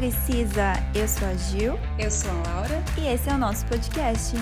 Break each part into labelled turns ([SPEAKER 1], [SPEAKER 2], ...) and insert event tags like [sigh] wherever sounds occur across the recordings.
[SPEAKER 1] Precisa. Eu sou a Gil.
[SPEAKER 2] Eu sou a Laura.
[SPEAKER 1] E esse é o nosso podcast.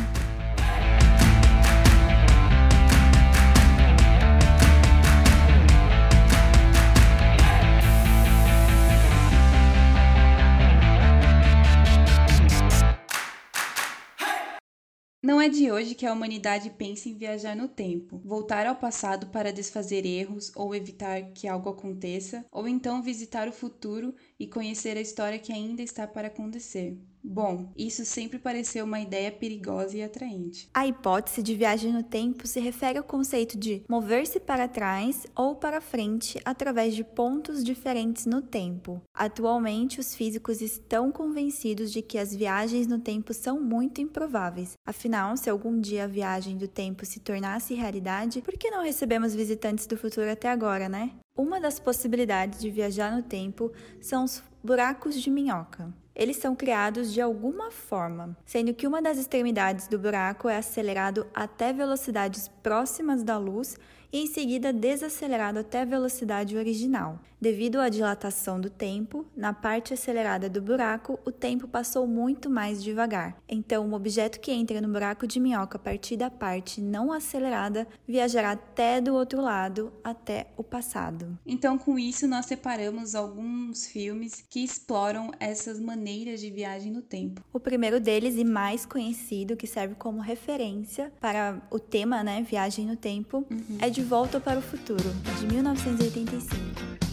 [SPEAKER 2] Não é de hoje que a humanidade pensa em viajar no tempo, voltar ao passado para desfazer erros ou evitar que algo aconteça, ou então visitar o futuro e conhecer a história que ainda está para acontecer. Bom, isso sempre pareceu uma ideia perigosa e atraente.
[SPEAKER 1] A hipótese de viagem no tempo se refere ao conceito de mover-se para trás ou para frente através de pontos diferentes no tempo. Atualmente, os físicos estão convencidos de que as viagens no tempo são muito improváveis. Afinal, se algum dia a viagem do tempo se tornasse realidade, por que não recebemos visitantes do futuro até agora, né? Uma das possibilidades de viajar no tempo são os buracos de minhoca eles são criados de alguma forma, sendo que uma das extremidades do buraco é acelerado até velocidades próximas da luz e em seguida desacelerado até a velocidade original. Devido à dilatação do tempo, na parte acelerada do buraco, o tempo passou muito mais devagar. Então, um objeto que entra no buraco de minhoca a partir da parte não acelerada viajará até do outro lado, até o passado.
[SPEAKER 2] Então, com isso, nós separamos alguns filmes que exploram essas maneiras de viagem no tempo.
[SPEAKER 1] O primeiro deles e mais conhecido, que serve como referência para o tema, né, viagem no tempo, uhum. é De Volta para o Futuro, de 1985.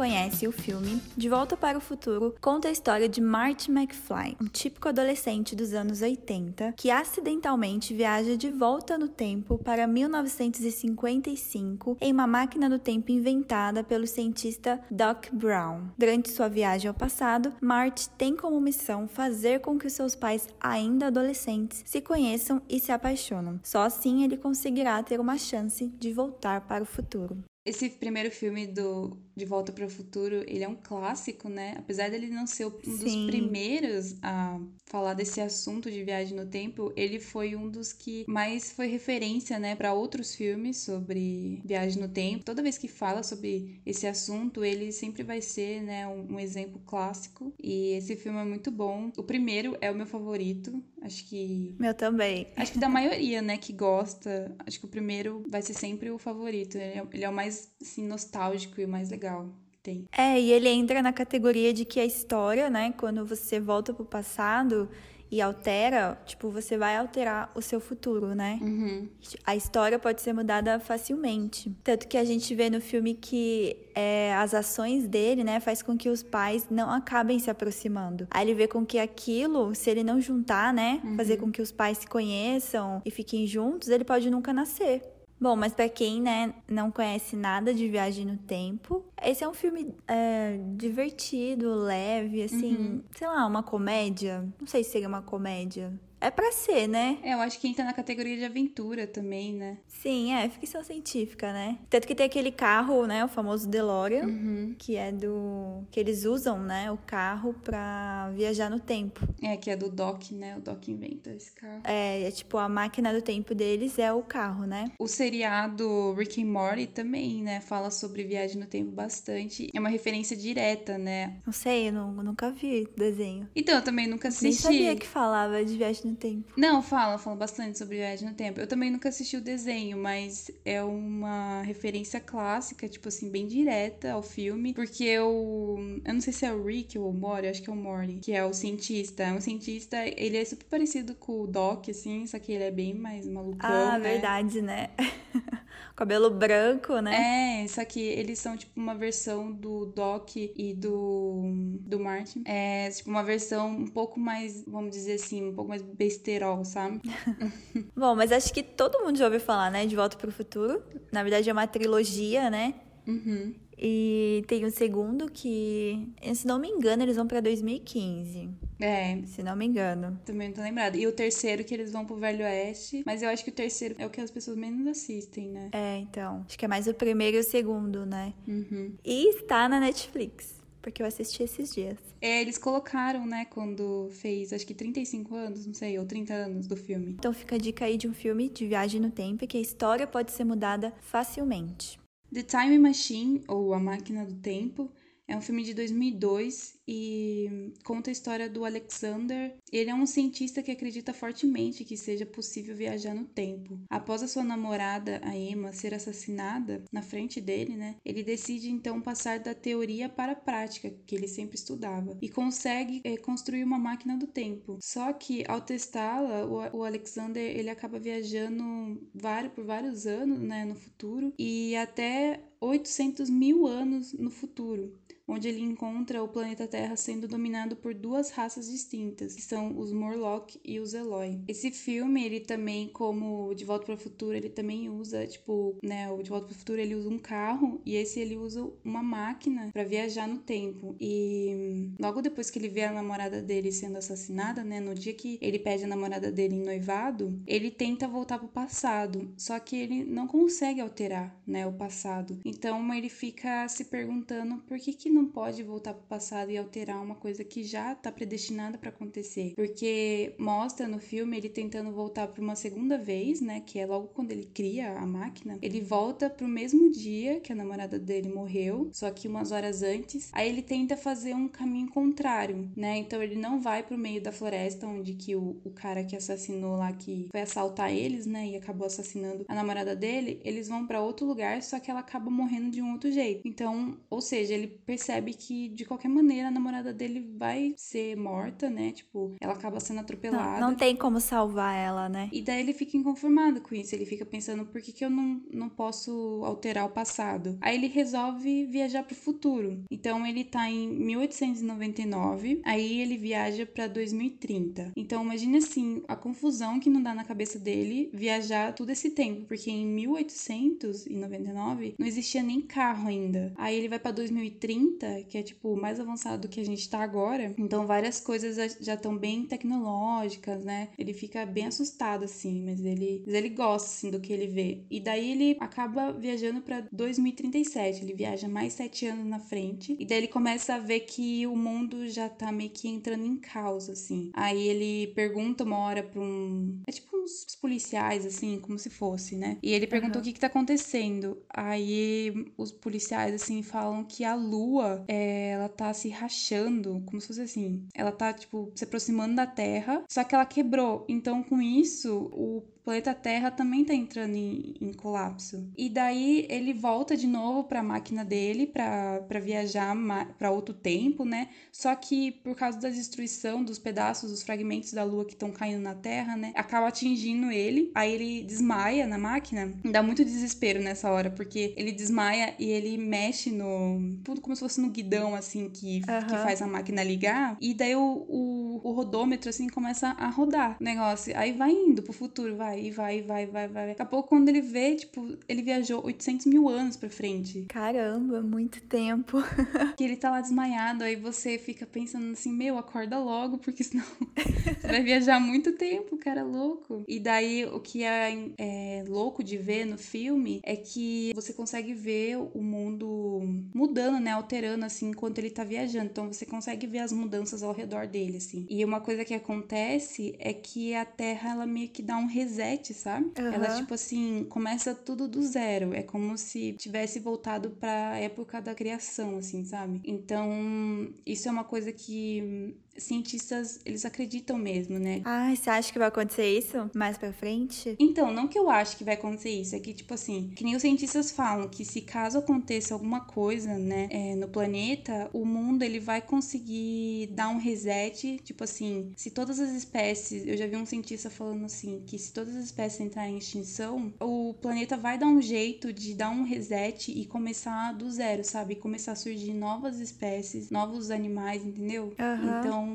[SPEAKER 1] Conhece o filme, De Volta para o Futuro conta a história de Marty McFly, um típico adolescente dos anos 80 que acidentalmente viaja de volta no tempo para 1955 em uma máquina do tempo inventada pelo cientista Doc Brown. Durante sua viagem ao passado, Marty tem como missão fazer com que seus pais, ainda adolescentes, se conheçam e se apaixonam. Só assim ele conseguirá ter uma chance de voltar para o futuro.
[SPEAKER 2] Esse primeiro filme do De Volta para o Futuro, ele é um clássico, né? Apesar dele não ser um Sim. dos primeiros a falar desse assunto de viagem no tempo, ele foi um dos que mais foi referência, né, para outros filmes sobre viagem no tempo. Toda vez que fala sobre esse assunto, ele sempre vai ser, né, um, um exemplo clássico. E esse filme é muito bom. O primeiro é o meu favorito. Acho que.
[SPEAKER 1] Meu também.
[SPEAKER 2] Acho que da maioria, né, que gosta, acho que o primeiro vai ser sempre o favorito. Ele é, ele é o mais, assim, nostálgico e o mais legal. Tem.
[SPEAKER 1] É, e ele entra na categoria de que a história, né, quando você volta pro passado, e altera, tipo, você vai alterar o seu futuro, né?
[SPEAKER 2] Uhum.
[SPEAKER 1] A história pode ser mudada facilmente. Tanto que a gente vê no filme que é, as ações dele, né, faz com que os pais não acabem se aproximando. Aí ele vê com que aquilo, se ele não juntar, né, uhum. fazer com que os pais se conheçam e fiquem juntos, ele pode nunca nascer. Bom, mas para quem né, não conhece nada de Viagem no Tempo, esse é um filme é, divertido, leve, assim, uhum. sei lá, uma comédia. Não sei se seria uma comédia. É pra ser, né?
[SPEAKER 2] É, eu acho que entra na categoria de aventura também, né?
[SPEAKER 1] Sim, é, ficção científica, né? Tanto que tem aquele carro, né? O famoso DeLorean,
[SPEAKER 2] uhum.
[SPEAKER 1] que é do. que eles usam, né? O carro pra viajar no tempo.
[SPEAKER 2] É, que é do Doc, né? O Doc inventa esse carro.
[SPEAKER 1] É, é tipo, a máquina do tempo deles é o carro, né?
[SPEAKER 2] O seriado Rick and Morty também, né? Fala sobre viagem no tempo bastante. É uma referência direta, né?
[SPEAKER 1] Não sei, eu, não, nunca vi desenho.
[SPEAKER 2] Então, eu também nunca assisti. Nem
[SPEAKER 1] sabia que falava de viagem no no tempo.
[SPEAKER 2] Não, fala, fala bastante sobre viagem no tempo. Eu também nunca assisti o desenho, mas é uma referência clássica, tipo assim, bem direta ao filme, porque eu, eu não sei se é o Rick ou o Mori, acho que é o Mori, que é o cientista. É um cientista, ele é super parecido com o Doc, assim, só que ele é bem mais malucão,
[SPEAKER 1] Ah,
[SPEAKER 2] né?
[SPEAKER 1] verdade, né? [laughs] cabelo branco,
[SPEAKER 2] né? É, só que eles são tipo uma versão do Doc e do, do Martin. É tipo uma versão um pouco mais, vamos dizer assim, um pouco mais besterol, sabe? [laughs]
[SPEAKER 1] Bom, mas acho que todo mundo já ouviu falar, né? De Volta para o Futuro. Na verdade é uma trilogia, né?
[SPEAKER 2] Uhum.
[SPEAKER 1] E tem o segundo que, se não me engano, eles vão pra 2015.
[SPEAKER 2] É.
[SPEAKER 1] Se não me engano.
[SPEAKER 2] Também não tô lembrada. E o terceiro que eles vão pro Velho Oeste. Mas eu acho que o terceiro é o que as pessoas menos assistem, né?
[SPEAKER 1] É, então. Acho que é mais o primeiro e o segundo, né?
[SPEAKER 2] Uhum.
[SPEAKER 1] E está na Netflix. Porque eu assisti esses dias.
[SPEAKER 2] É, eles colocaram, né, quando fez, acho que 35 anos, não sei, ou 30 anos do filme.
[SPEAKER 1] Então fica a dica aí de um filme de viagem no tempo que a história pode ser mudada facilmente.
[SPEAKER 2] The Time Machine, ou A Máquina do Tempo, é um filme de 2002 e conta a história do Alexander. Ele é um cientista que acredita fortemente que seja possível viajar no tempo. Após a sua namorada, a Emma, ser assassinada na frente dele, né? Ele decide então passar da teoria para a prática, que ele sempre estudava, e consegue é, construir uma máquina do tempo. Só que ao testá-la, o, o Alexander ele acaba viajando vários, por vários anos, né, no futuro e até 800 mil anos no futuro onde ele encontra o planeta Terra sendo dominado por duas raças distintas, que são os Morlock e os Eloy. Esse filme, ele também, como De Volta para o Futuro, ele também usa, tipo, né, o De Volta para o Futuro ele usa um carro e esse ele usa uma máquina para viajar no tempo. E logo depois que ele vê a namorada dele sendo assassinada, né, no dia que ele pede a namorada dele em noivado, ele tenta voltar para o passado, só que ele não consegue alterar, né, o passado. Então ele fica se perguntando por que que não não pode voltar para o passado e alterar uma coisa que já está predestinada para acontecer, porque mostra no filme ele tentando voltar para uma segunda vez, né, que é logo quando ele cria a máquina, ele volta para o mesmo dia que a namorada dele morreu, só que umas horas antes. Aí ele tenta fazer um caminho contrário, né? Então ele não vai para o meio da floresta onde que o, o cara que assassinou lá que foi assaltar eles, né, e acabou assassinando a namorada dele, eles vão para outro lugar, só que ela acaba morrendo de um outro jeito. Então, ou seja, ele percebe percebe que de qualquer maneira a namorada dele vai ser morta, né? Tipo, ela acaba sendo atropelada.
[SPEAKER 1] Não, não tem como salvar ela, né?
[SPEAKER 2] E daí ele fica inconformado com isso. Ele fica pensando por que, que eu não, não posso alterar o passado. Aí ele resolve viajar pro futuro. Então ele tá em 1899, aí ele viaja para 2030. Então imagine assim, a confusão que não dá na cabeça dele viajar todo esse tempo, porque em 1899 não existia nem carro ainda. Aí ele vai para 2030 que é tipo mais avançado do que a gente tá agora. Então várias coisas já estão bem tecnológicas, né? Ele fica bem assustado assim, mas ele, mas ele gosta assim do que ele vê. E daí ele acaba viajando para 2037. Ele viaja mais sete anos na frente e daí ele começa a ver que o mundo já tá meio que entrando em caos assim. Aí ele pergunta uma hora para um, é tipo uns policiais assim, como se fosse, né? E ele pergunta uhum. o que que tá acontecendo. Aí os policiais assim falam que a lua é, ela tá se rachando, como se fosse assim. Ela tá, tipo, se aproximando da Terra, só que ela quebrou. Então, com isso, o planeta Terra também tá entrando em, em colapso. E daí ele volta de novo para a máquina dele para viajar para outro tempo, né? Só que por causa da destruição dos pedaços, dos fragmentos da Lua que estão caindo na Terra, né? Acaba atingindo ele. Aí ele desmaia na máquina. Dá muito desespero nessa hora, porque ele desmaia e ele mexe no. Tudo como se fosse no guidão, assim, que, uhum. que faz a máquina ligar. E daí o, o, o rodômetro, assim, começa a rodar o negócio. Aí vai indo pro futuro, vai vai, e vai, vai, vai, vai. Daqui a pouco, quando ele vê, tipo, ele viajou 800 mil anos pra frente.
[SPEAKER 1] Caramba, muito tempo. [laughs]
[SPEAKER 2] que ele tá lá desmaiado, aí você fica pensando assim, meu, acorda logo, porque senão [laughs] você vai viajar muito tempo, cara louco. E daí, o que é, é louco de ver no filme é que você consegue ver o mundo mudando, né, alterando, assim, enquanto ele tá viajando. Então, você consegue ver as mudanças ao redor dele, assim. E uma coisa que acontece é que a Terra, ela meio que dá um reset reset, sabe? Uhum. Ela, tipo assim, começa tudo do zero. É como se tivesse voltado pra época da criação, assim, sabe? Então, isso é uma coisa que cientistas, eles acreditam mesmo, né?
[SPEAKER 1] Ah, você acha que vai acontecer isso mais pra frente?
[SPEAKER 2] Então, não que eu acho que vai acontecer isso, é que, tipo assim, que nem os cientistas falam que se caso aconteça alguma coisa, né, é, no planeta, o mundo, ele vai conseguir dar um reset, tipo, assim, se todas as espécies, eu já vi um cientista falando assim, que se todas as espécies entrarem em extinção, o planeta vai dar um jeito de dar um reset e começar do zero, sabe? Começar a surgir novas espécies, novos animais, entendeu?
[SPEAKER 1] Uhum.
[SPEAKER 2] Então,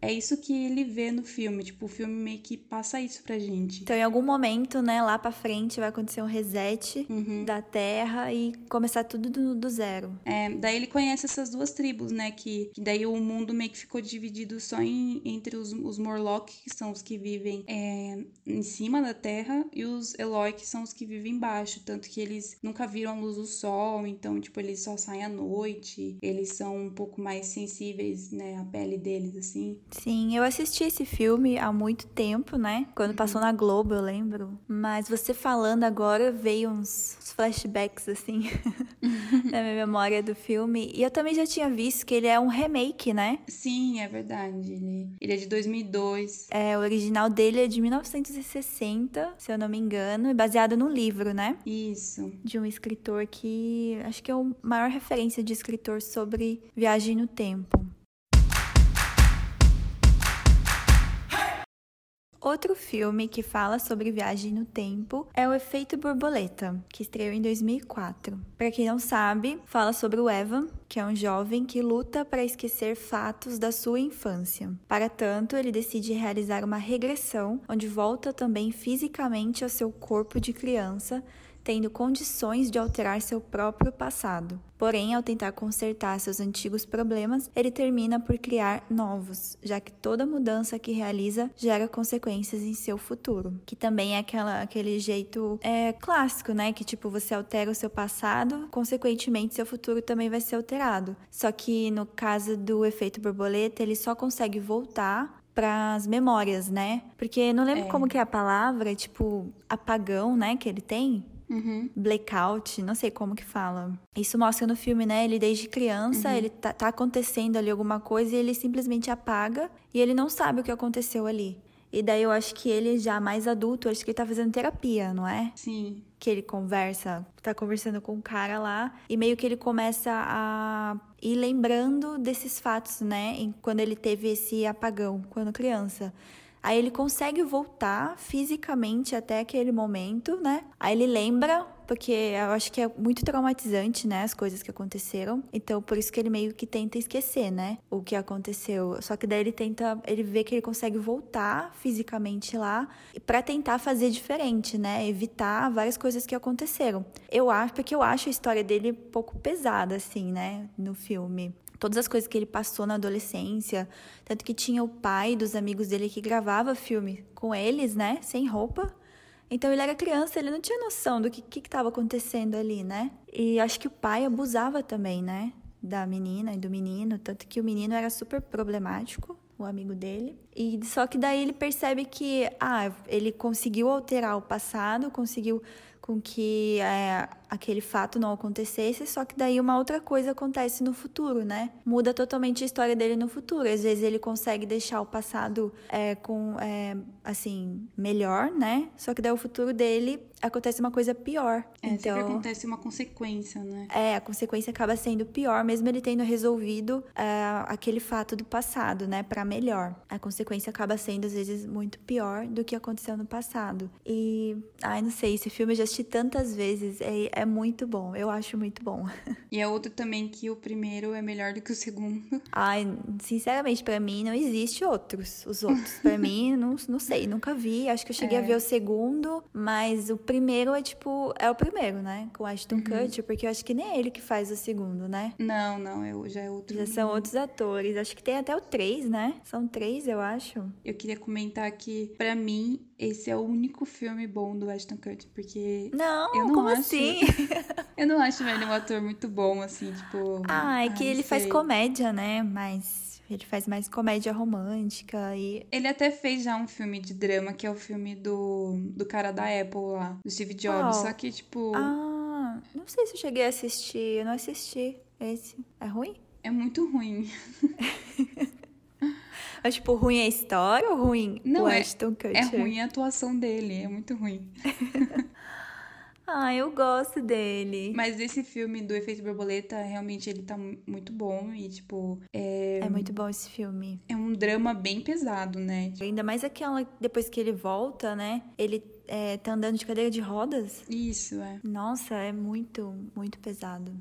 [SPEAKER 2] é isso que ele vê no filme, tipo, o filme meio que passa isso pra gente.
[SPEAKER 1] Então, em algum momento, né, lá pra frente vai acontecer um reset
[SPEAKER 2] Uhum.
[SPEAKER 1] da Terra e começar tudo do, do zero.
[SPEAKER 2] É, daí ele conhece essas duas tribos, né? Que, que daí o mundo meio que ficou dividido só em, entre os, os Morlock, que são os que vivem é, em cima da terra, e os Eloy, que são os que vivem embaixo. Tanto que eles nunca viram a luz do sol, então, tipo, eles só saem à noite. Eles são um pouco mais sensíveis, né? A pele deles, assim.
[SPEAKER 1] Sim, eu assisti esse filme há muito tempo, né? Quando passou na Globo, eu lembro. Mas você falando agora, veio uns flashbacks, assim, [laughs] na minha memória do filme. E eu também já tinha visto que ele é um remake, né?
[SPEAKER 2] Sim, é verdade. Ele, ele é de 2002.
[SPEAKER 1] É, o original dele é de 1960, se eu não me engano, e baseado num livro, né?
[SPEAKER 2] Isso.
[SPEAKER 1] De um escritor que acho que é a maior referência de escritor sobre viagem no tempo. Outro filme que fala sobre viagem no tempo é O Efeito Borboleta, que estreou em 2004. Para quem não sabe, fala sobre o Evan, que é um jovem que luta para esquecer fatos da sua infância. Para tanto, ele decide realizar uma regressão, onde volta também fisicamente ao seu corpo de criança tendo condições de alterar seu próprio passado. Porém, ao tentar consertar seus antigos problemas, ele termina por criar novos, já que toda mudança que realiza gera consequências em seu futuro. Que também é aquela, aquele jeito é, clássico, né? Que tipo, você altera o seu passado, consequentemente, seu futuro também vai ser alterado. Só que no caso do efeito borboleta, ele só consegue voltar para as memórias, né? Porque não lembro
[SPEAKER 2] É.
[SPEAKER 1] como que é a palavra, tipo apagão, né, que ele tem.
[SPEAKER 2] Uhum.
[SPEAKER 1] Blackout, não sei como que fala. Isso mostra no filme, né? Ele desde criança, ele tá, tá acontecendo ali alguma coisa e ele simplesmente apaga e ele não sabe o que aconteceu ali. E daí eu acho que ele já mais adulto, acho que ele tá fazendo terapia, não é?
[SPEAKER 2] Sim.
[SPEAKER 1] que ele conversa, tá conversando com um cara lá, e meio que ele começa a ir lembrando desses fatos, né? Em- Quando ele teve esse apagão, quando criança. Aí ele consegue voltar fisicamente até aquele momento, né? Aí ele lembra, porque eu acho que é muito traumatizante, né? As coisas que aconteceram. Então, por isso que ele meio que tenta esquecer, né? O que aconteceu. Só que daí ele tenta, ele vê que ele consegue voltar fisicamente lá para tentar fazer diferente, né? Evitar várias coisas que aconteceram. Eu acho, porque eu acho a história dele um pouco pesada, assim, né? No filme todas as coisas que ele passou na adolescência, tanto que tinha o pai dos amigos dele que gravava filme com eles, né, sem roupa. Então ele era criança, ele não tinha noção do que estava acontecendo ali, né? E acho que o pai abusava também, né, da menina e do menino, tanto que o menino era super problemático, o amigo dele. E só que daí ele percebe que ah, ele conseguiu alterar o passado, conseguiu com que é, aquele fato não acontecesse, só que daí uma outra coisa acontece no futuro, né? Muda totalmente a história dele no futuro. Às vezes ele consegue deixar o passado é, com é, assim melhor, né? Só que daí o futuro dele acontece uma coisa pior.
[SPEAKER 2] É,
[SPEAKER 1] então
[SPEAKER 2] sempre acontece uma consequência, né?
[SPEAKER 1] é, a consequência acaba sendo pior, mesmo ele tendo resolvido é, aquele fato do passado, né, Pra melhor. A consequência acaba sendo às vezes muito pior do que aconteceu no passado. E, ai, não sei, esse filme eu já assisti tantas vezes, é, é muito bom, eu acho muito bom. [laughs]
[SPEAKER 2] E é outro também que o primeiro é melhor do que o segundo.
[SPEAKER 1] Ai, sinceramente, pra mim não existe outros. Os outros, pra [laughs] mim, não, não sei, nunca vi. Acho que eu cheguei
[SPEAKER 2] É.
[SPEAKER 1] a ver o segundo, mas o primeiro é tipo, é o primeiro, né? Com Ashton
[SPEAKER 2] Uhum.
[SPEAKER 1] Kutcher, porque eu acho que nem é ele que faz o segundo, né?
[SPEAKER 2] Não, não, é, já é outro.
[SPEAKER 1] Já são outros atores. Acho que tem até o três, né? São três, eu acho.
[SPEAKER 2] Eu queria comentar que, pra mim, esse é o único filme bom do Ashton Kutcher, porque
[SPEAKER 1] Não,
[SPEAKER 2] Eu não
[SPEAKER 1] como
[SPEAKER 2] acho-
[SPEAKER 1] assim? [laughs]
[SPEAKER 2] eu não acho ele um ator muito bom, assim, tipo...
[SPEAKER 1] ah, é
[SPEAKER 2] ai,
[SPEAKER 1] que ele faz
[SPEAKER 2] sei.
[SPEAKER 1] comédia, né? Mas ele faz mais comédia romântica e.
[SPEAKER 2] Ele até fez já um filme de drama, que é o filme do, do cara da Apple lá, do Steve Jobs.
[SPEAKER 1] Qual?
[SPEAKER 2] Só que, tipo,
[SPEAKER 1] Ah, não sei se eu cheguei a assistir. Eu não assisti esse. É ruim?
[SPEAKER 2] é muito ruim. [laughs]
[SPEAKER 1] Mas, tipo, ruim é a história ou ruim
[SPEAKER 2] Não,
[SPEAKER 1] o
[SPEAKER 2] é-
[SPEAKER 1] Ashton Kutcher?
[SPEAKER 2] É ruim a atuação dele, é muito ruim. [laughs]
[SPEAKER 1] Ah, eu gosto dele.
[SPEAKER 2] Mas esse filme do Efeito Borboleta, realmente ele tá muito bom e, tipo. É...
[SPEAKER 1] é muito bom esse filme.
[SPEAKER 2] É um drama bem pesado, né?
[SPEAKER 1] Ainda mais aquela. Depois que ele volta, né? Ele é, tá andando de cadeira de rodas.
[SPEAKER 2] Isso, é.
[SPEAKER 1] Nossa, é muito, muito pesado.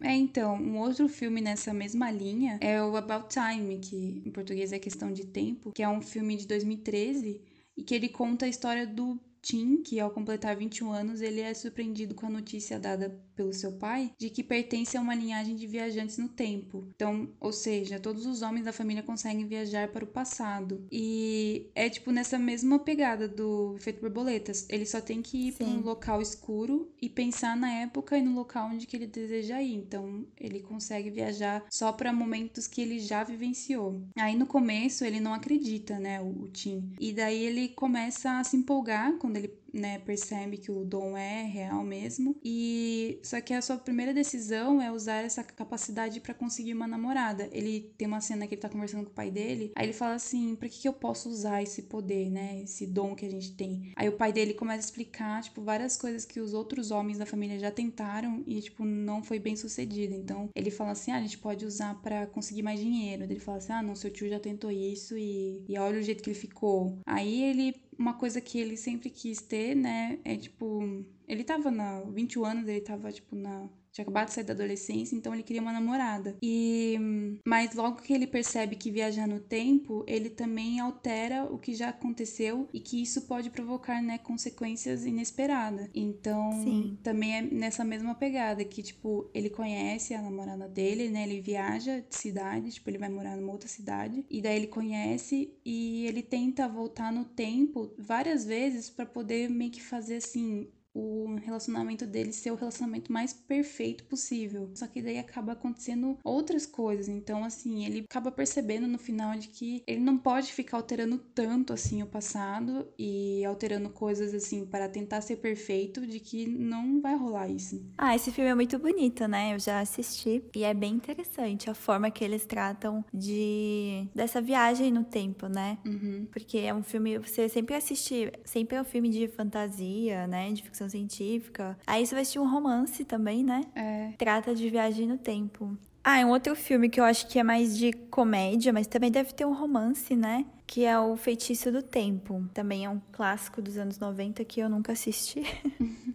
[SPEAKER 2] É, então, um outro filme nessa mesma linha é o About Time, que em português é questão de tempo, que é um filme de 2013 e que ele conta a história do Tim, que ao completar 21 anos, ele é surpreendido com a notícia dada pelo seu pai de que pertence a uma linhagem de viajantes no tempo. Então, ou seja, todos os homens da família conseguem viajar para o passado. E é tipo nessa mesma pegada do efeito borboletas. Ele só tem que ir para um local escuro e pensar na época e no local onde que ele deseja ir. Então, ele consegue viajar só para momentos que ele já vivenciou. Aí no começo ele não acredita, né, o, o Tim. E daí ele começa a se empolgar quando ele né, percebe que o dom é real mesmo. E só que a sua primeira decisão é usar essa capacidade para conseguir uma namorada. Ele tem uma cena que ele tá conversando com o pai dele, aí ele fala assim: "Para que que eu posso usar esse poder, né? Esse dom que a gente tem?". Aí o pai dele começa a explicar, tipo, várias coisas que os outros homens da família já tentaram e tipo não foi bem sucedido. Então, ele fala assim: "Ah, a gente pode usar para conseguir mais dinheiro". Ele fala assim: "Ah, não, seu tio já tentou isso e, e olha o jeito que ele ficou". Aí ele uma coisa que ele sempre quis ter, né, é tipo, ele tava na 21 anos, ele tava tipo na tinha acabado de sair da adolescência, então ele queria uma namorada. E mas logo que ele percebe que viajar no tempo, ele também altera o que já aconteceu e que isso pode provocar, né, consequências inesperadas. Então,
[SPEAKER 1] Sim.
[SPEAKER 2] também é nessa mesma pegada que tipo, ele conhece a namorada dele, né? Ele viaja de cidade, tipo, ele vai morar numa outra cidade e daí ele conhece e ele tenta voltar no tempo várias vezes para poder meio que fazer assim, o relacionamento dele ser o relacionamento mais perfeito possível. Só que daí acaba acontecendo outras coisas. Então, assim, ele acaba percebendo no final de que ele não pode ficar alterando tanto assim o passado e alterando coisas assim para tentar ser perfeito, de que não vai rolar isso.
[SPEAKER 1] Ah, esse filme é muito bonito, né? Eu já assisti e é bem interessante a forma que eles tratam de dessa viagem no tempo, né?
[SPEAKER 2] Uhum.
[SPEAKER 1] Porque é um filme, você sempre assiste, sempre é um filme de fantasia, né? De ficção científica. Aí você vai assistir um romance também, né?
[SPEAKER 2] É.
[SPEAKER 1] Trata de viagem no tempo. Ah, é um outro filme que eu acho que é mais de comédia, mas também deve ter um romance, né? Que é o Feitiço do Tempo. Também é um clássico dos anos 90 que eu nunca assisti.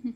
[SPEAKER 1] [laughs]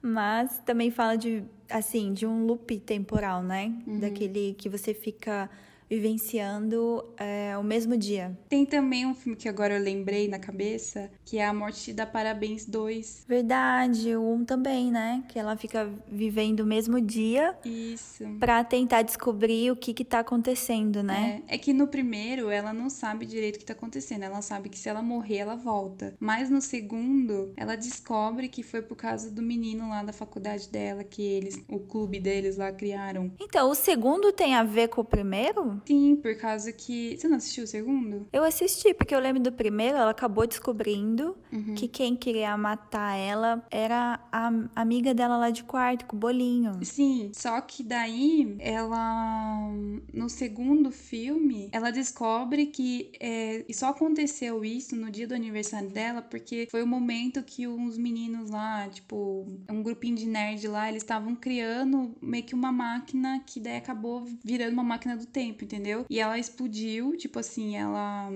[SPEAKER 1] mas também fala de, assim, de um loop temporal, né?
[SPEAKER 2] Uhum.
[SPEAKER 1] Daquele que você fica vivenciando é, o mesmo dia.
[SPEAKER 2] Tem também um filme que agora eu lembrei na cabeça, que é A Morte Te Dá Parabéns 2.
[SPEAKER 1] Verdade, o um também, né? Que ela fica vivendo o mesmo dia.
[SPEAKER 2] Isso.
[SPEAKER 1] Pra tentar descobrir o que que tá acontecendo, né?
[SPEAKER 2] É, é que no primeiro ela não sabe direito o que tá acontecendo. Ela sabe que se ela morrer, ela volta. Mas no segundo, ela descobre que foi por causa do menino lá da faculdade dela, que eles, o clube deles lá criaram.
[SPEAKER 1] Então, o segundo tem a ver com o primeiro?
[SPEAKER 2] Sim, por causa que. Você não assistiu o segundo?
[SPEAKER 1] Eu assisti, porque eu lembro do primeiro, ela acabou descobrindo
[SPEAKER 2] Uhum.
[SPEAKER 1] que quem queria matar ela era a amiga dela lá de quarto, com o bolinho.
[SPEAKER 2] Sim, só que daí ela. No segundo filme, ela descobre que é, e só aconteceu isso no dia do aniversário dela, porque foi o momento que uns meninos lá, tipo, um grupinho de nerd lá, eles estavam criando meio que uma máquina que daí acabou virando uma máquina do tempo, entendeu? E ela explodiu, tipo assim, ela.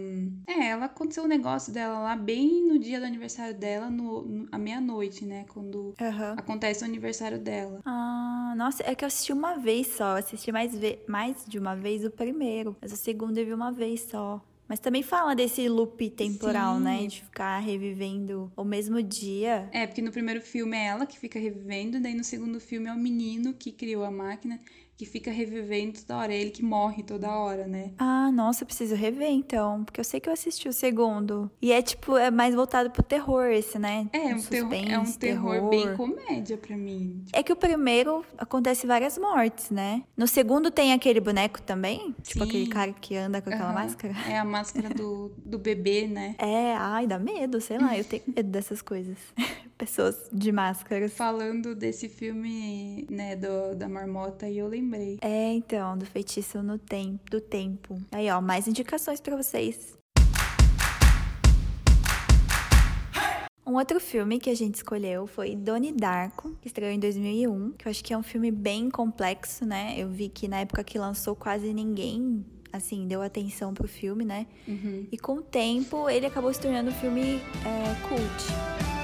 [SPEAKER 2] É, ela aconteceu um negócio dela lá bem no dia do aniversário dela, no, no- à meia-noite, né? Quando
[SPEAKER 1] Aham.
[SPEAKER 2] acontece o aniversário dela.
[SPEAKER 1] Ah, nossa, é que eu assisti uma vez só. Eu assisti mais, ve mais de uma vez o primeiro. Mas o segundo eu vi uma vez só. Mas também fala desse loop temporal,
[SPEAKER 2] Sim.
[SPEAKER 1] né? De ficar revivendo o mesmo dia.
[SPEAKER 2] É, porque no primeiro filme é ela que fica revivendo, daí no segundo filme é o menino que criou a máquina que fica revivendo toda hora, é ele que morre toda hora, né?
[SPEAKER 1] Ah, nossa, eu preciso rever então. Porque eu sei que eu assisti o segundo. E é tipo, é mais voltado pro terror esse, né?
[SPEAKER 2] É, um terror, é um
[SPEAKER 1] suspense,
[SPEAKER 2] terror, bem comédia pra mim.
[SPEAKER 1] É que o primeiro acontece várias mortes, né? No segundo tem aquele boneco também? Tipo
[SPEAKER 2] Sim.
[SPEAKER 1] aquele cara que anda com aquela
[SPEAKER 2] Aham.
[SPEAKER 1] máscara?
[SPEAKER 2] É a máscara do, do bebê, né? [laughs]
[SPEAKER 1] É, ai, dá medo, sei lá, eu tenho medo dessas coisas. [laughs] Pessoas de máscaras.
[SPEAKER 2] Falando desse filme, né, do, da marmota, e eu lembrei.
[SPEAKER 1] É, então, do feitiço no tempo, do tempo. Aí, ó, mais indicações pra vocês. Um outro filme que a gente escolheu foi Donnie Darko, que estreou em 2001, que eu acho que é um filme bem complexo, né? Eu vi que na época que lançou quase ninguém assim, deu atenção pro filme, né? Uhum. E com o tempo ele acabou se tornando um filme é, cult.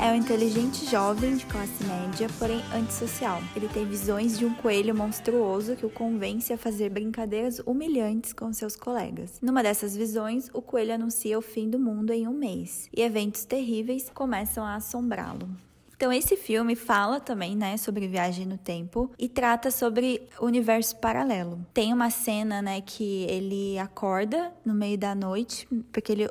[SPEAKER 1] É um inteligente jovem de classe média, porém antissocial. Ele tem visões de um coelho monstruoso que o convence a fazer brincadeiras humilhantes com seus colegas. Numa dessas visões, o coelho anuncia o fim do mundo em um mês, e eventos terríveis começam a assombrá-lo. Então esse filme fala também, né, sobre viagem no tempo e trata sobre universo paralelo. Tem uma cena, né, que ele acorda no meio da noite, porque ele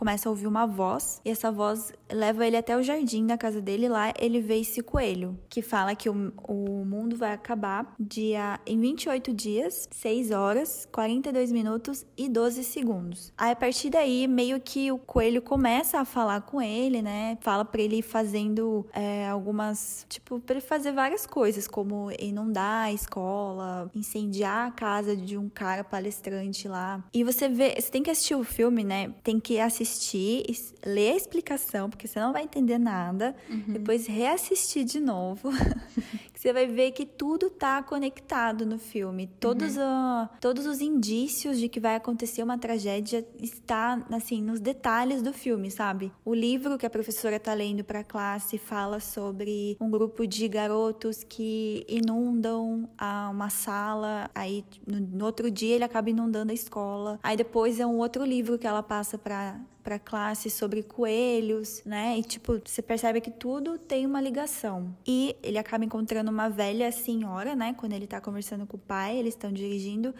[SPEAKER 1] começa a ouvir uma voz e essa voz leva ele até o jardim da casa dele. Lá ele vê esse coelho que fala que o, o mundo vai acabar dia em 28 dias, 6 horas, 42 minutos e 12 segundos. Aí a partir daí, meio que o coelho começa a falar com ele, né? Fala para ele ir fazendo é, algumas, tipo, para ele fazer várias coisas, como inundar a escola, incendiar a casa de um cara palestrante lá. E você vê, você tem que assistir o filme, né? Tem que assistir assistir, ler a explicação, porque você não vai entender nada, uhum. depois reassistir de novo. [laughs] você vai ver que tudo está conectado no filme. Todos, uhum. todos os indícios de que vai acontecer uma tragédia está assim nos detalhes do filme, sabe? O livro que a professora está lendo para a classe fala sobre um grupo de garotos que inundam a uma sala, aí no, no outro dia ele acaba inundando a escola. Aí depois é um outro livro que ela passa para para classe sobre coelhos, né? E tipo, você percebe que tudo tem uma ligação. E ele acaba encontrando uma velha senhora, né? Quando ele tá conversando com o pai, eles estão dirigindo.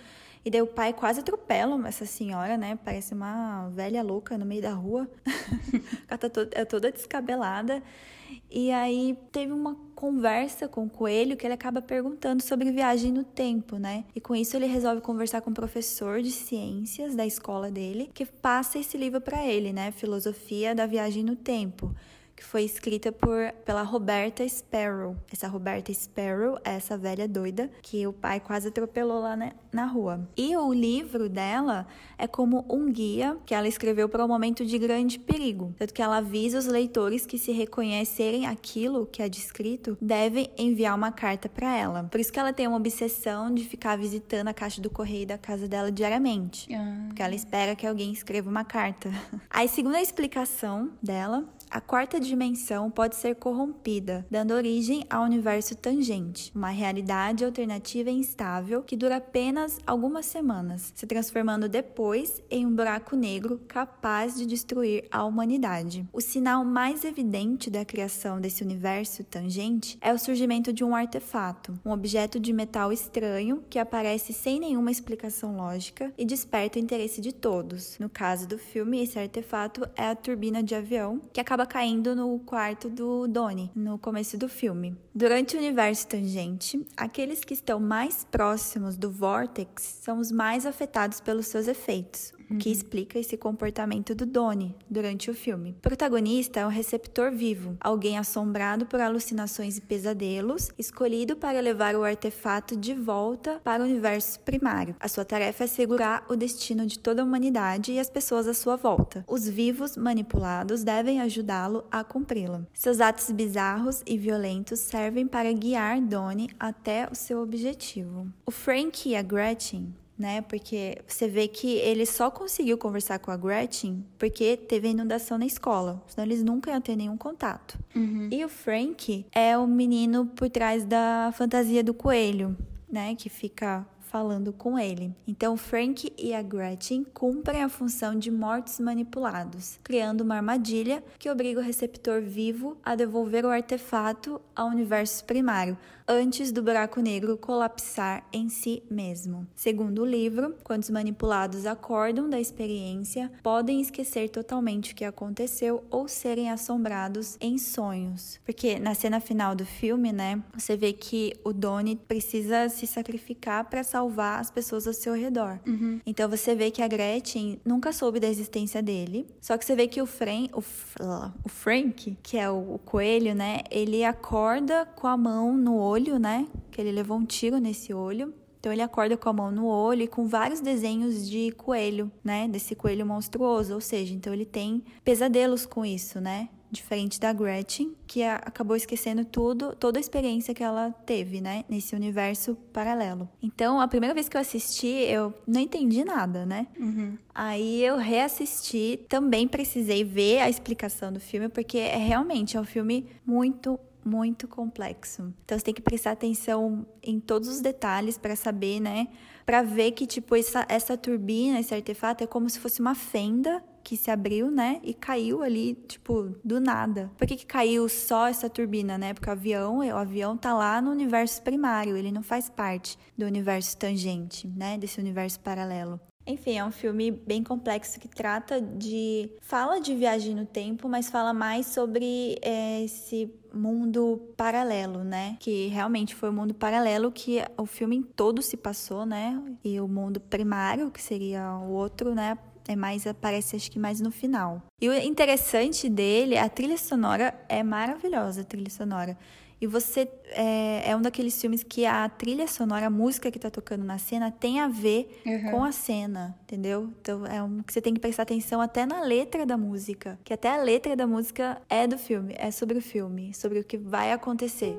[SPEAKER 1] E daí o pai quase atropela essa senhora, né? Parece uma velha louca no meio da rua. [laughs] Ela tá é toda descabelada. E aí teve uma conversa com o coelho que ele acaba perguntando sobre viagem no tempo, né? E com isso ele resolve conversar com o professor de ciências da escola dele, que passa esse livro para ele, né? Filosofia da viagem no tempo que foi escrita por, pela Roberta Sparrow. Essa Roberta Sparrow é essa velha doida que o pai quase atropelou lá né, na rua. E o livro dela é como um guia que ela escreveu para um momento de grande perigo. Tanto que ela avisa os leitores que, se reconhecerem aquilo que é descrito, devem enviar uma carta para ela. Por isso que ela tem uma obsessão de ficar visitando a caixa do correio da casa dela diariamente. Ah. Porque ela espera que alguém escreva uma carta. [laughs] Aí, segundo a explicação dela, a quarta dimensão pode ser corrompida, dando origem ao universo tangente, uma realidade alternativa e instável que dura apenas algumas semanas, se transformando depois em um buraco negro capaz de destruir a humanidade. O sinal mais evidente da criação desse universo tangente é o surgimento de um artefato, um objeto de metal estranho que aparece sem nenhuma explicação lógica e desperta o interesse de todos. No caso do filme, esse artefato é a turbina de avião que acaba acaba caindo no quarto do Donnie no começo do filme. Durante o universo tangente, aqueles que estão mais próximos do Vortex são os mais afetados pelos seus efeitos, o que uhum. explica esse comportamento do Donnie durante o filme. O protagonista é um receptor vivo, alguém assombrado por alucinações e pesadelos, escolhido para levar o artefato de volta para o universo primário. A sua tarefa é segurar o destino de toda a humanidade e as pessoas à sua volta. Os vivos manipulados devem ajudá-lo a cumpri-la. Seus atos bizarros e violentos servem para guiar Donnie até o seu objetivo. O Frank e a Gretchen né? Porque você vê que ele só conseguiu conversar com a Gretchen porque teve inundação na escola, senão eles nunca iam ter nenhum contato. Uhum. E o Frank é o menino por trás da fantasia do coelho, né? Que fica falando com ele. Então, Frank e a Gretchen cumprem a função de mortos manipulados, criando uma armadilha que obriga o receptor vivo a devolver o artefato ao universo primário, antes do buraco negro colapsar em si mesmo. Segundo o livro, quando os manipulados acordam da experiência, podem esquecer totalmente o que aconteceu ou serem assombrados em sonhos. Porque na cena final do filme, né, você vê que o Donnie precisa se sacrificar para salvar as pessoas ao seu redor.
[SPEAKER 2] Uhum.
[SPEAKER 1] Então você vê que a Gretchen nunca soube da existência dele. Só que você vê que o, Fran o, o Frank, que é o, o coelho, né, ele acorda com a mão no olho olho, né? Que ele levou um tiro nesse olho. Então ele acorda com a mão no olho e com vários desenhos de coelho, né? Desse coelho monstruoso. Ou seja, então ele tem pesadelos com isso, né? Diferente da Gretchen, que acabou esquecendo tudo, toda a experiência que ela teve, né? Nesse universo paralelo. Então, a primeira vez que eu assisti, eu não entendi nada, né?
[SPEAKER 2] Uhum.
[SPEAKER 1] Aí eu reassisti, também precisei ver a explicação do filme, porque é realmente é um filme muito, muito complexo. Então você tem que prestar atenção em todos os detalhes para saber, né? Para ver que tipo essa, essa turbina, esse artefato é como se fosse uma fenda que se abriu, né, e caiu ali, tipo, do nada. Por que, que caiu só essa turbina, né? Porque o avião, o avião tá lá no universo primário, ele não faz parte do universo tangente, né, desse universo paralelo. Enfim, é um filme bem complexo que trata de. fala de viagem no tempo, mas fala mais sobre é, esse mundo paralelo, né? Que realmente foi o mundo paralelo que o filme todo se passou, né? E o mundo primário, que seria o outro, né? É mais, aparece acho que mais no final. E o interessante dele, a trilha sonora é maravilhosa, a trilha sonora. E você é, é, um daqueles filmes que a trilha sonora, a música que tá tocando na cena tem a ver
[SPEAKER 2] uhum.
[SPEAKER 1] com a cena, entendeu? Então é um que você tem que prestar atenção até na letra da música, que até a letra da música é do filme, é sobre o filme, sobre o que vai acontecer.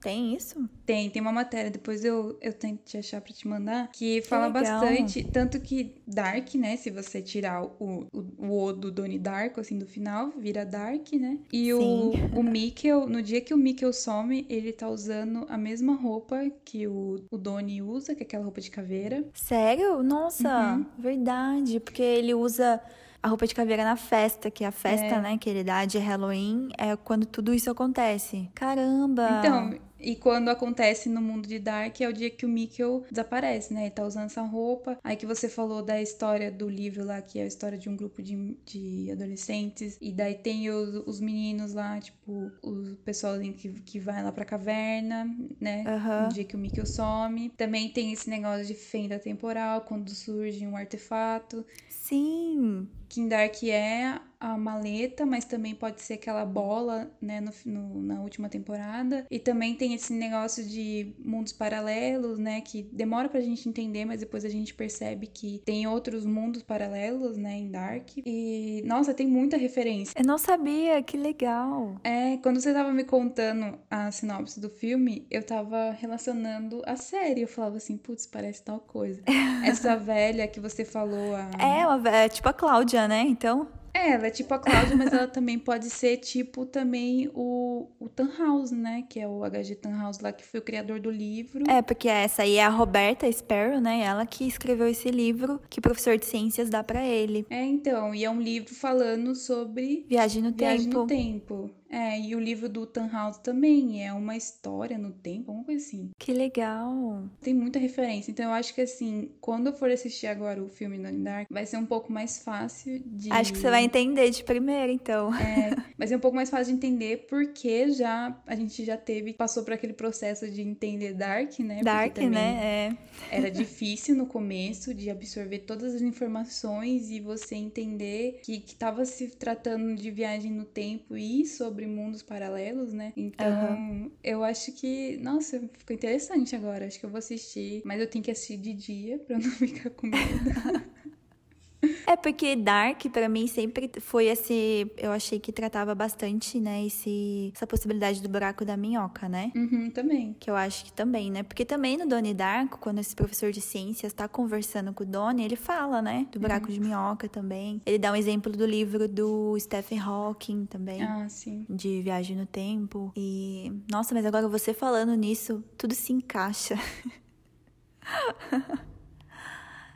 [SPEAKER 1] Tem isso?
[SPEAKER 2] Tem, tem uma matéria, depois eu, eu tento te achar pra te mandar, que fala bastante, tanto que Dark, né, se você tirar o, o, o O do Donnie Darko, assim, do final, vira Dark, né? E o, [laughs] o Mikkel, no dia que o Mikkel some, ele tá usando a mesma roupa que o, o Donnie usa, que é aquela roupa de caveira.
[SPEAKER 1] Sério? Nossa, uhum. verdade, porque ele usa a roupa de caveira na festa, que é a festa, é. né, que ele dá de Halloween, é quando tudo isso acontece. Caramba!
[SPEAKER 2] Então, e quando acontece no mundo de Dark é o dia que o Mikkel desaparece, né? Ele tá usando essa roupa. Aí que você falou da história do livro lá, que é a história de um grupo de, de adolescentes. E daí tem os, os meninos lá, tipo, o pessoalzinho que, que vai lá pra caverna, né?
[SPEAKER 1] Uhum.
[SPEAKER 2] No dia que o Mikkel some. Também tem esse negócio de fenda temporal, quando surge um artefato.
[SPEAKER 1] Sim.
[SPEAKER 2] Que em Dark é a maleta, mas também pode ser aquela bola, né, no, no, na última temporada. E também tem esse negócio de mundos paralelos, né, que demora pra gente entender, mas depois a gente percebe que tem outros mundos paralelos, né, em Dark. E, nossa, tem muita referência.
[SPEAKER 1] Eu não sabia, que legal.
[SPEAKER 2] É, quando você tava me contando a sinopse do filme, eu tava relacionando a série. Eu falava assim, putz, parece tal coisa. [laughs] Essa velha que você falou. A...
[SPEAKER 1] É, uma, é tipo a Cláudia, né, então...
[SPEAKER 2] É, ela é tipo a Cláudia, mas ela também pode ser tipo também o, o Tannhaus, né? Que é o HG Tannhaus lá, que foi o criador do livro.
[SPEAKER 1] É, porque essa aí é a Roberta Sparrow, né? Ela que escreveu esse livro que o professor de ciências dá para ele.
[SPEAKER 2] É, então, e é um livro falando sobre...
[SPEAKER 1] Viagem no
[SPEAKER 2] Viagem
[SPEAKER 1] tempo.
[SPEAKER 2] no tempo. É, e o livro do Tannhaus também é uma história no tempo, alguma coisa assim.
[SPEAKER 1] Que legal!
[SPEAKER 2] Tem muita referência. Então eu acho que assim, quando eu for assistir agora o filme Donnie Dark, vai ser um pouco mais fácil de.
[SPEAKER 1] Acho que você vai entender de primeira, então.
[SPEAKER 2] É, [laughs] vai ser um pouco mais fácil de entender porque já a gente já teve, passou por aquele processo de entender Dark, né?
[SPEAKER 1] Dark, né?
[SPEAKER 2] É. Era difícil no começo de absorver todas as informações e você entender que, que tava se tratando de viagem no tempo e sobre mundos paralelos, né? Então, uhum. eu acho que, nossa, ficou interessante agora. Acho que eu vou assistir, mas eu tenho que assistir de dia pra [laughs] não ficar com medo. [laughs]
[SPEAKER 1] É porque Dark para mim sempre foi esse, eu achei que tratava bastante, né, esse essa possibilidade do buraco da minhoca, né?
[SPEAKER 2] Uhum, também.
[SPEAKER 1] Que eu acho que também, né? Porque também no Donnie Darko, quando esse professor de ciências tá conversando com o Donnie, ele fala, né, do buraco uhum. de minhoca também. Ele dá um exemplo do livro do Stephen Hawking também.
[SPEAKER 2] Ah, sim.
[SPEAKER 1] De viagem no tempo. E nossa, mas agora você falando nisso, tudo se encaixa. [laughs]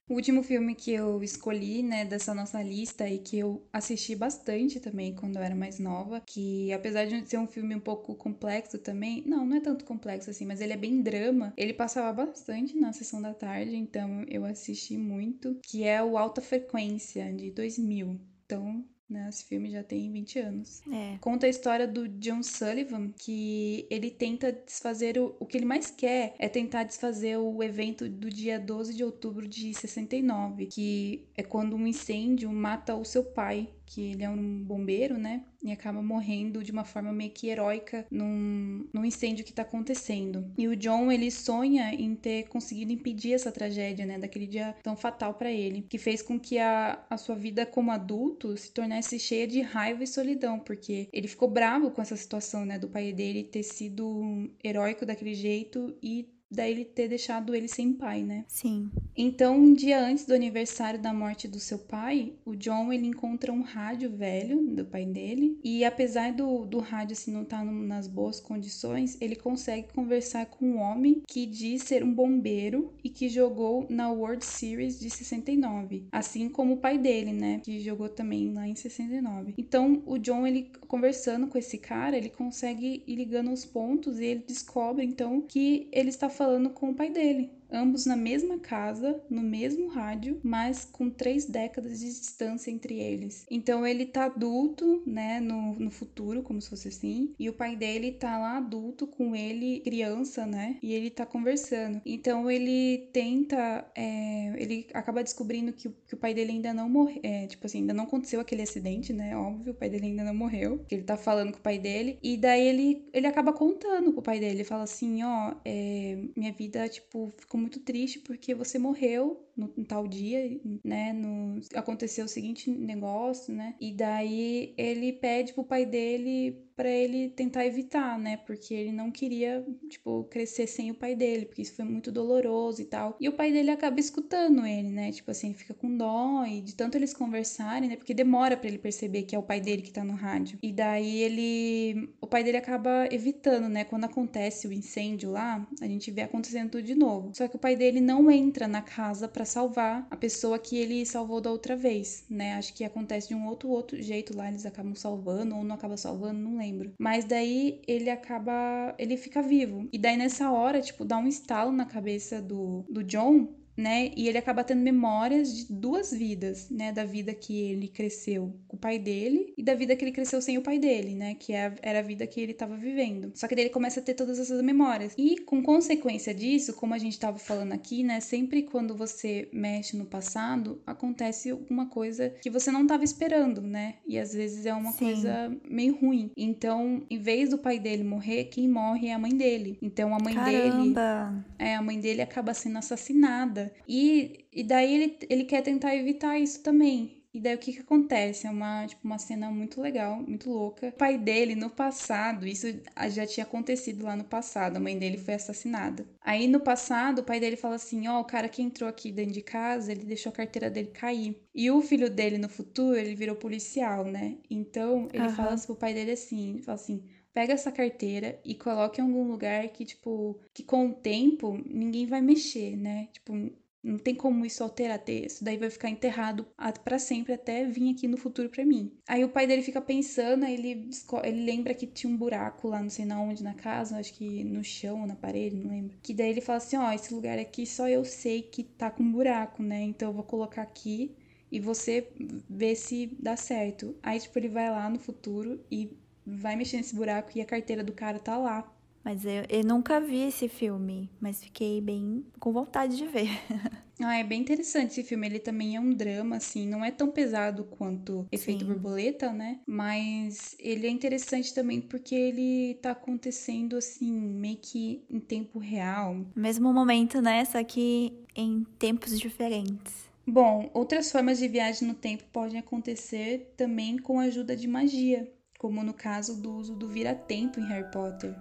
[SPEAKER 2] O último filme que eu escolhi, né, dessa nossa lista e que eu assisti bastante também quando eu era mais nova, que apesar de ser um filme um pouco complexo também, não, não é tanto complexo assim, mas ele é bem drama, ele passava bastante na sessão da tarde, então eu assisti muito, que é o Alta Frequência, de 2000. Então, né? Esse filme já tem 20 anos.
[SPEAKER 1] É.
[SPEAKER 2] Conta a história do John Sullivan, que ele tenta desfazer o, o que ele mais quer é tentar desfazer o evento do dia 12 de outubro de 69, que é quando um incêndio mata o seu pai, que ele é um bombeiro, né? E acaba morrendo de uma forma meio que heróica num, num incêndio que tá acontecendo. E o John, ele sonha em ter conseguido impedir essa tragédia, né? Daquele dia tão fatal para ele, que fez com que a, a sua vida como adulto se tornasse cheia de raiva e solidão, porque ele ficou bravo com essa situação, né? Do pai dele ter sido heróico daquele jeito e daí ele ter deixado ele sem pai, né?
[SPEAKER 1] Sim.
[SPEAKER 2] Então, um dia antes do aniversário da morte do seu pai, o John ele encontra um rádio velho do pai dele e apesar do, do rádio assim não estar tá nas boas condições, ele consegue conversar com um homem que diz ser um bombeiro e que jogou na World Series de 69, assim como o pai dele, né, que jogou também lá em 69. Então, o John ele conversando com esse cara, ele consegue ir ligando os pontos e ele descobre então que ele está falando com o pai dele ambos na mesma casa, no mesmo rádio, mas com três décadas de distância entre eles. Então ele tá adulto, né, no, no futuro, como se fosse assim, e o pai dele tá lá adulto com ele, criança, né, e ele tá conversando. Então ele tenta, é, ele acaba descobrindo que, que, o pai dele ainda não morreu, é, tipo assim, ainda não aconteceu aquele acidente, né, óbvio, o pai dele ainda não morreu, ele tá falando com o pai dele, e daí ele, ele acaba contando pro pai dele, ele fala assim, ó, é, minha vida, tipo, ficou muito triste porque você morreu no, tal dia, né? No, aconteceu o seguinte negócio, né? E daí ele pede pro pai dele para ele tentar evitar, né? Porque ele não queria, tipo, crescer sem o pai dele, porque isso foi muito doloroso e tal. E o pai dele acaba escutando ele, né? Tipo assim, fica com dó e de tanto eles conversarem, né? Porque demora para ele perceber que é o pai dele que tá no rádio. E daí ele, o pai dele acaba evitando, né? Quando acontece o incêndio lá, a gente vê acontecendo tudo de novo. Só que o pai dele não entra na casa para salvar a pessoa que ele salvou da outra vez, né? Acho que acontece de um outro outro jeito lá, eles acabam salvando ou não acaba salvando, não lembro. Mas daí ele acaba, ele fica vivo. E daí nessa hora, tipo, dá um estalo na cabeça do, do John né? E ele acaba tendo memórias de duas vidas, né? Da vida que ele cresceu com o pai dele e da vida que ele cresceu sem o pai dele, né? Que é era a vida que ele estava vivendo. Só que daí ele começa a ter todas essas memórias. E com consequência disso, como a gente estava falando aqui, né? Sempre quando você mexe no passado, acontece alguma coisa que você não estava esperando, né? E às vezes é uma Sim. coisa meio ruim. Então, em vez do pai dele morrer, quem morre é a mãe dele. Então a mãe
[SPEAKER 1] Caramba.
[SPEAKER 2] dele. É, a mãe dele acaba sendo assassinada e, e daí ele, ele quer tentar evitar isso também. E daí o que que acontece? É uma, tipo, uma cena muito legal, muito louca. O pai dele, no passado, isso já tinha acontecido lá no passado, a mãe dele foi assassinada. Aí no passado, o pai dele fala assim: Ó, oh, o cara que entrou aqui dentro de casa, ele deixou a carteira dele cair. E o filho dele no futuro, ele virou policial, né? Então ele uhum. fala pro pai dele assim: fala assim, pega essa carteira e coloque em algum lugar que, tipo, que com o tempo ninguém vai mexer, né? Tipo, Não tem como isso alterar, ter, isso daí vai ficar enterrado para sempre até vir aqui no futuro para mim. Aí o pai dele fica pensando, aí ele, ele lembra que tinha um buraco lá, não sei na onde, na casa, acho que no chão ou na parede, não lembro. Que daí ele fala assim, ó, esse lugar aqui só eu sei que tá com buraco, né? Então eu vou colocar aqui e você vê se dá certo. Aí, tipo, ele vai lá no futuro e vai mexer nesse buraco e a carteira do cara tá lá.
[SPEAKER 1] Mas eu, eu nunca vi esse filme, mas fiquei bem com vontade de ver. [laughs]
[SPEAKER 2] ah, é bem interessante esse filme. Ele também é um drama, assim, não é tão pesado quanto Efeito Sim. Borboleta, né? Mas ele é interessante também porque ele tá acontecendo, assim, meio que em tempo real.
[SPEAKER 1] Mesmo momento, né? Só que em tempos diferentes.
[SPEAKER 2] Bom, outras formas de viagem no tempo podem acontecer também com a ajuda de magia, como no caso do uso do vira-tempo em Harry Potter.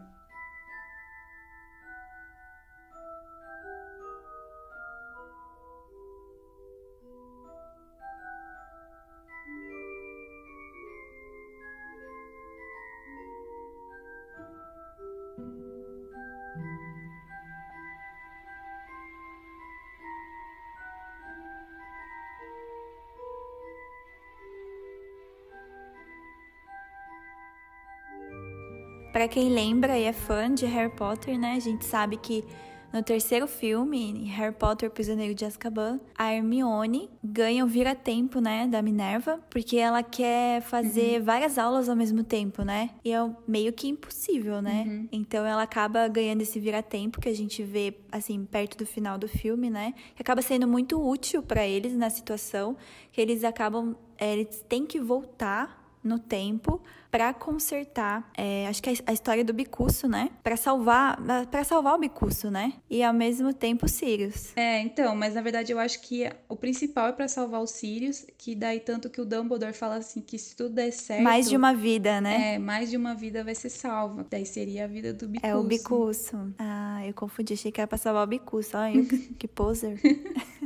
[SPEAKER 1] Para quem lembra e é fã de Harry Potter, né, a gente sabe que no terceiro filme, Harry Potter Prisioneiro de Azkaban, a Hermione ganha o vira-tempo, né, da Minerva, porque ela quer fazer uhum. várias aulas ao mesmo tempo, né? E é meio que impossível, né? Uhum. Então ela acaba ganhando esse vira-tempo que a gente vê assim perto do final do filme, né? Que acaba sendo muito útil para eles na situação, que eles acabam é, eles têm que voltar no tempo para consertar, é, acho que a, a, história do Bicuço, né? Para salvar, para salvar o Bicuço, né? E ao mesmo tempo Sirius.
[SPEAKER 2] É, então, mas na verdade eu acho que o principal é para salvar os Sirius, que daí tanto que o Dumbledore fala assim que se tudo der certo,
[SPEAKER 1] mais de uma vida, né?
[SPEAKER 2] É, mais de uma vida vai ser salva. Daí seria a vida do Bicuço.
[SPEAKER 1] É o Bicuço. Ah, eu confundi, achei que era para salvar o Bicuço. Olha, [laughs] que poser. [laughs]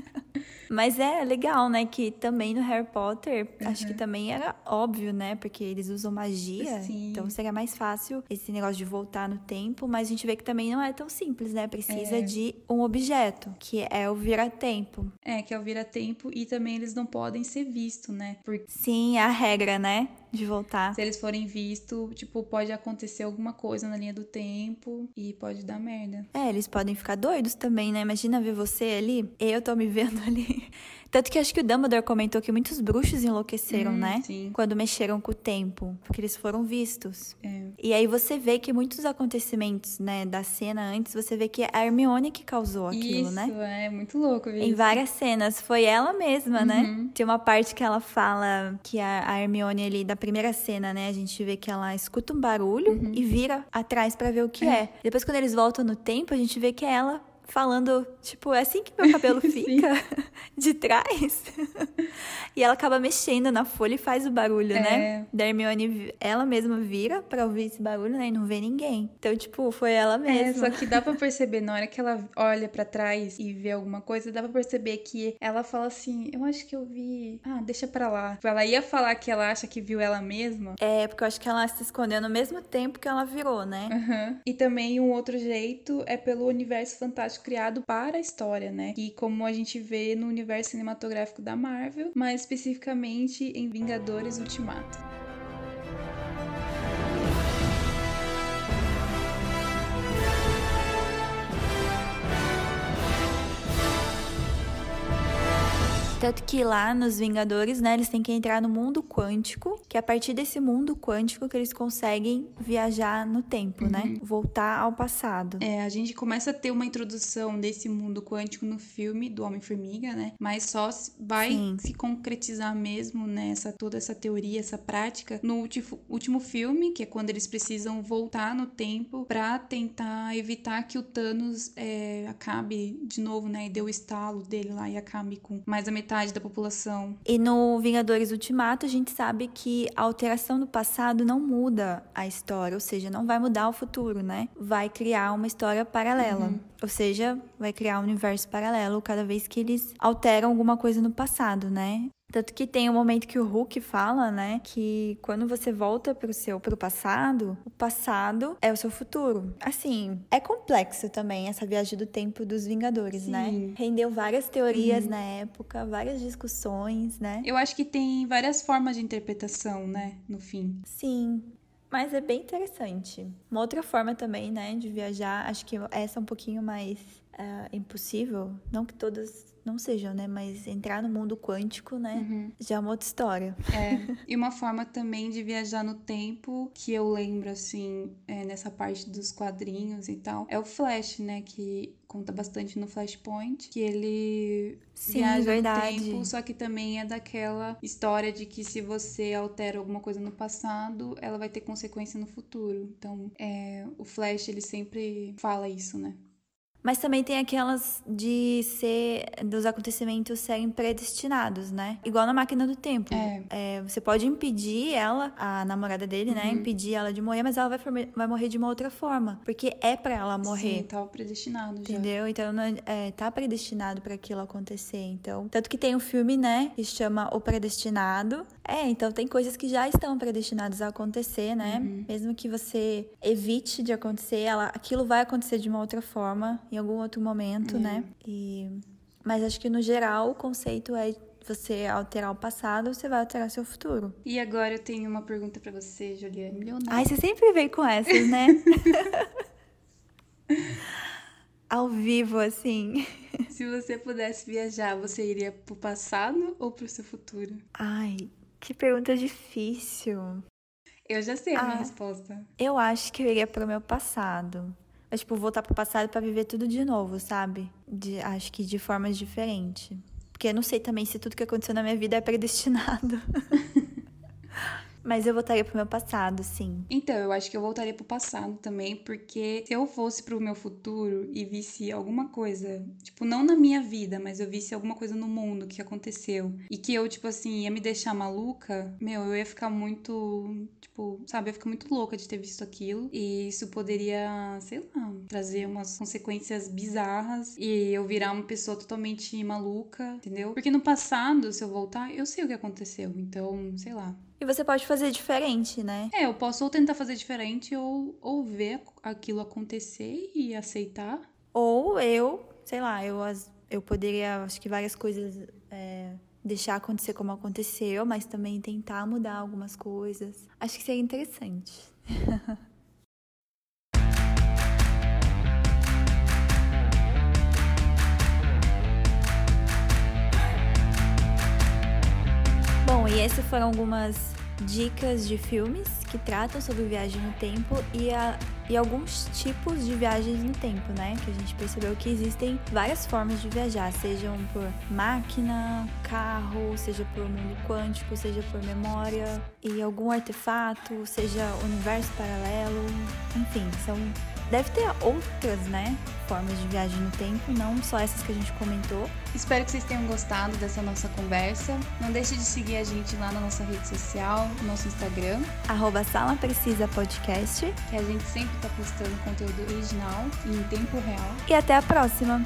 [SPEAKER 1] Mas é legal, né? Que também no Harry Potter, uhum. acho que uhum. também era óbvio, né? Porque eles usam magia. Sim. Então seria mais fácil esse negócio de voltar no tempo. Mas a gente vê que também não é tão simples, né? Precisa é. de um objeto, que é o vira-tempo.
[SPEAKER 2] É, que é o vira-tempo. E também eles não podem ser vistos, né?
[SPEAKER 1] Porque... Sim, é a regra, né? De voltar.
[SPEAKER 2] Se eles forem vistos, tipo, pode acontecer alguma coisa na linha do tempo e pode dar merda.
[SPEAKER 1] É, eles podem ficar doidos também, né? Imagina ver você ali, eu tô me vendo [laughs] ali. Tanto que acho que o Dumbledore comentou que muitos bruxos enlouqueceram, hum, né?
[SPEAKER 2] Sim.
[SPEAKER 1] Quando mexeram com o tempo, porque eles foram vistos.
[SPEAKER 2] É.
[SPEAKER 1] E aí você vê que muitos acontecimentos, né, da cena antes, você vê que é a Hermione que causou aquilo,
[SPEAKER 2] isso,
[SPEAKER 1] né?
[SPEAKER 2] Isso, é muito louco isso.
[SPEAKER 1] Em várias cenas, foi ela mesma, né? uhum. né? Tem uma parte que ela fala que a, a Hermione ali, da primeira cena, né, a gente vê que ela escuta um barulho uhum. e vira atrás para ver o que é. é. Depois, quando eles voltam no tempo, a gente vê que é ela falando, tipo, é assim que meu [laughs] cabelo fica [laughs] de trás. [laughs] e ela acaba mexendo na folha e faz o barulho, né? é. né? Da Hermione, ela mesma vira pra ouvir esse barulho, né? E não vê ninguém. Então, tipo, foi ela mesma.
[SPEAKER 2] É, só que dá pra perceber, na hora que ela olha para trás e vê alguma coisa, dá pra perceber que ela fala assim, eu acho que eu vi... Ah, deixa pra lá. Tipo, ela ia falar que ela acha que viu ela mesma.
[SPEAKER 1] É, porque eu acho que ela se escondeu no mesmo tempo que ela virou, né?
[SPEAKER 2] Uhum. E também um outro jeito é pelo universo fantástico criado para a história, né? E como a gente vê no universo cinematográfico da Marvel, mais especificamente em Vingadores Ultimato.
[SPEAKER 1] Tanto que lá nos Vingadores, né, eles têm que entrar no mundo quântico, que é a partir desse mundo quântico que eles conseguem viajar no tempo, né? uhum. né? Voltar ao passado.
[SPEAKER 2] É, a gente começa a ter uma introdução desse mundo quântico no filme do Homem-Formiga, né? Mas só vai Sim. se concretizar mesmo, né? Essa, toda essa teoria, essa prática no último, último filme, que é quando eles precisam voltar no tempo para tentar evitar que o Thanos é, acabe de novo, né? E dê o estalo dele lá e acabe com mais a metade metade da população.
[SPEAKER 1] E no Vingadores Ultimato, a gente sabe que a alteração do passado não muda a história, ou seja, não vai mudar o futuro, né? Vai criar uma história paralela. Uhum. Ou seja, vai criar um universo paralelo cada vez que eles alteram alguma coisa no passado, né? Tanto que tem um momento que o Hulk fala, né, que quando você volta pro seu pro passado, o passado é o seu futuro. Assim, é complexo também essa viagem do tempo dos Vingadores, né? Sim. né? Rendeu várias teorias uhum. na época, várias discussões, né?
[SPEAKER 2] Eu acho que tem várias formas de interpretação, né, no fim.
[SPEAKER 1] Sim. Mas é bem interessante. Uma outra forma também, né, de viajar, acho que essa é um pouquinho mais uh, impossível. Não que todas não sejam, né? Mas entrar no mundo quântico, né? Uhum. Já é uma outra história.
[SPEAKER 2] É. [laughs] E uma forma também de viajar no tempo, que eu lembro, assim, é, nessa parte dos quadrinhos e tal, é o Flash, né? Que conta bastante no Flashpoint, que ele Sim, viaja verdade. no tempo, só que também é daquela história de que se você altera alguma coisa no passado, ela vai ter consequência no futuro. Então, é, o Flash, ele sempre fala isso, né?
[SPEAKER 1] Mas também tem aquelas de ser dos acontecimentos serem predestinados, né? Igual na máquina do tempo. É. É, você pode impedir ela, a namorada dele, né? uhum. né? Impedir ela de morrer, mas ela vai, vai morrer de uma outra forma. Porque é para ela morrer.
[SPEAKER 2] Sim, tá predestinado
[SPEAKER 1] já. Entendeu? Então não, é, tá predestinado para aquilo acontecer. Então, tanto que tem um filme, né? Que chama O Predestinado. É, então tem coisas que já estão predestinadas a acontecer, né? Uhum. Mesmo que você evite de acontecer, ela, aquilo vai acontecer de uma outra forma em algum outro momento, né? E mas acho que no geral o conceito é você alterar o passado, você vai alterar seu futuro.
[SPEAKER 2] E agora eu tenho uma pergunta para você, Juliane Leonardo.
[SPEAKER 1] Ai, você sempre vem com essas, né? [laughs] Ao vivo, assim.
[SPEAKER 2] Se você pudesse viajar, você iria pro passado ou pro seu futuro?
[SPEAKER 1] Ai, que pergunta difícil.
[SPEAKER 2] Eu já sei a ah, minha resposta.
[SPEAKER 1] Eu acho que eu iria pro meu passado. É tipo, voltar pro passado para viver tudo de novo, sabe? De, acho que de formas diferentes. Porque eu não sei também se tudo que aconteceu na minha vida é predestinado. [laughs] Mas eu voltaria pro meu passado, sim.
[SPEAKER 2] Então, eu acho que eu voltaria pro passado também, porque se eu fosse pro meu futuro e visse alguma coisa, tipo, não na minha vida, mas eu visse alguma coisa no mundo que aconteceu e que eu, tipo assim, ia me deixar maluca, meu, eu ia ficar muito, tipo, sabe, eu ia ficar muito louca de ter visto aquilo. E isso poderia, sei lá, trazer umas consequências bizarras e eu virar uma pessoa totalmente maluca, entendeu? Porque no passado, se eu voltar, eu sei o que aconteceu. Então, sei lá.
[SPEAKER 1] E você pode fazer diferente, né?
[SPEAKER 2] É, eu posso ou tentar fazer diferente ou, ou ver aquilo acontecer e aceitar.
[SPEAKER 1] Ou eu, sei lá, eu, eu poderia, acho que várias coisas é, deixar acontecer como aconteceu, mas também tentar mudar algumas coisas. Acho que seria interessante. [laughs] essas foram algumas dicas de filmes que tratam sobre viagem no tempo e, a, e alguns tipos de viagens no tempo, né? Que a gente percebeu que existem várias formas de viajar, sejam por máquina, carro, seja por mundo quântico, seja por memória e algum artefato, seja universo paralelo, enfim, são Deve ter outras, né, formas de viagem no tempo, não só essas que a gente comentou.
[SPEAKER 2] Espero que vocês tenham gostado dessa nossa conversa. Não deixe de seguir a gente lá na nossa rede social, no nosso Instagram.
[SPEAKER 1] Arroba Sala Precisa Podcast.
[SPEAKER 2] Que a gente sempre está postando conteúdo original e em tempo real.
[SPEAKER 1] E até a próxima!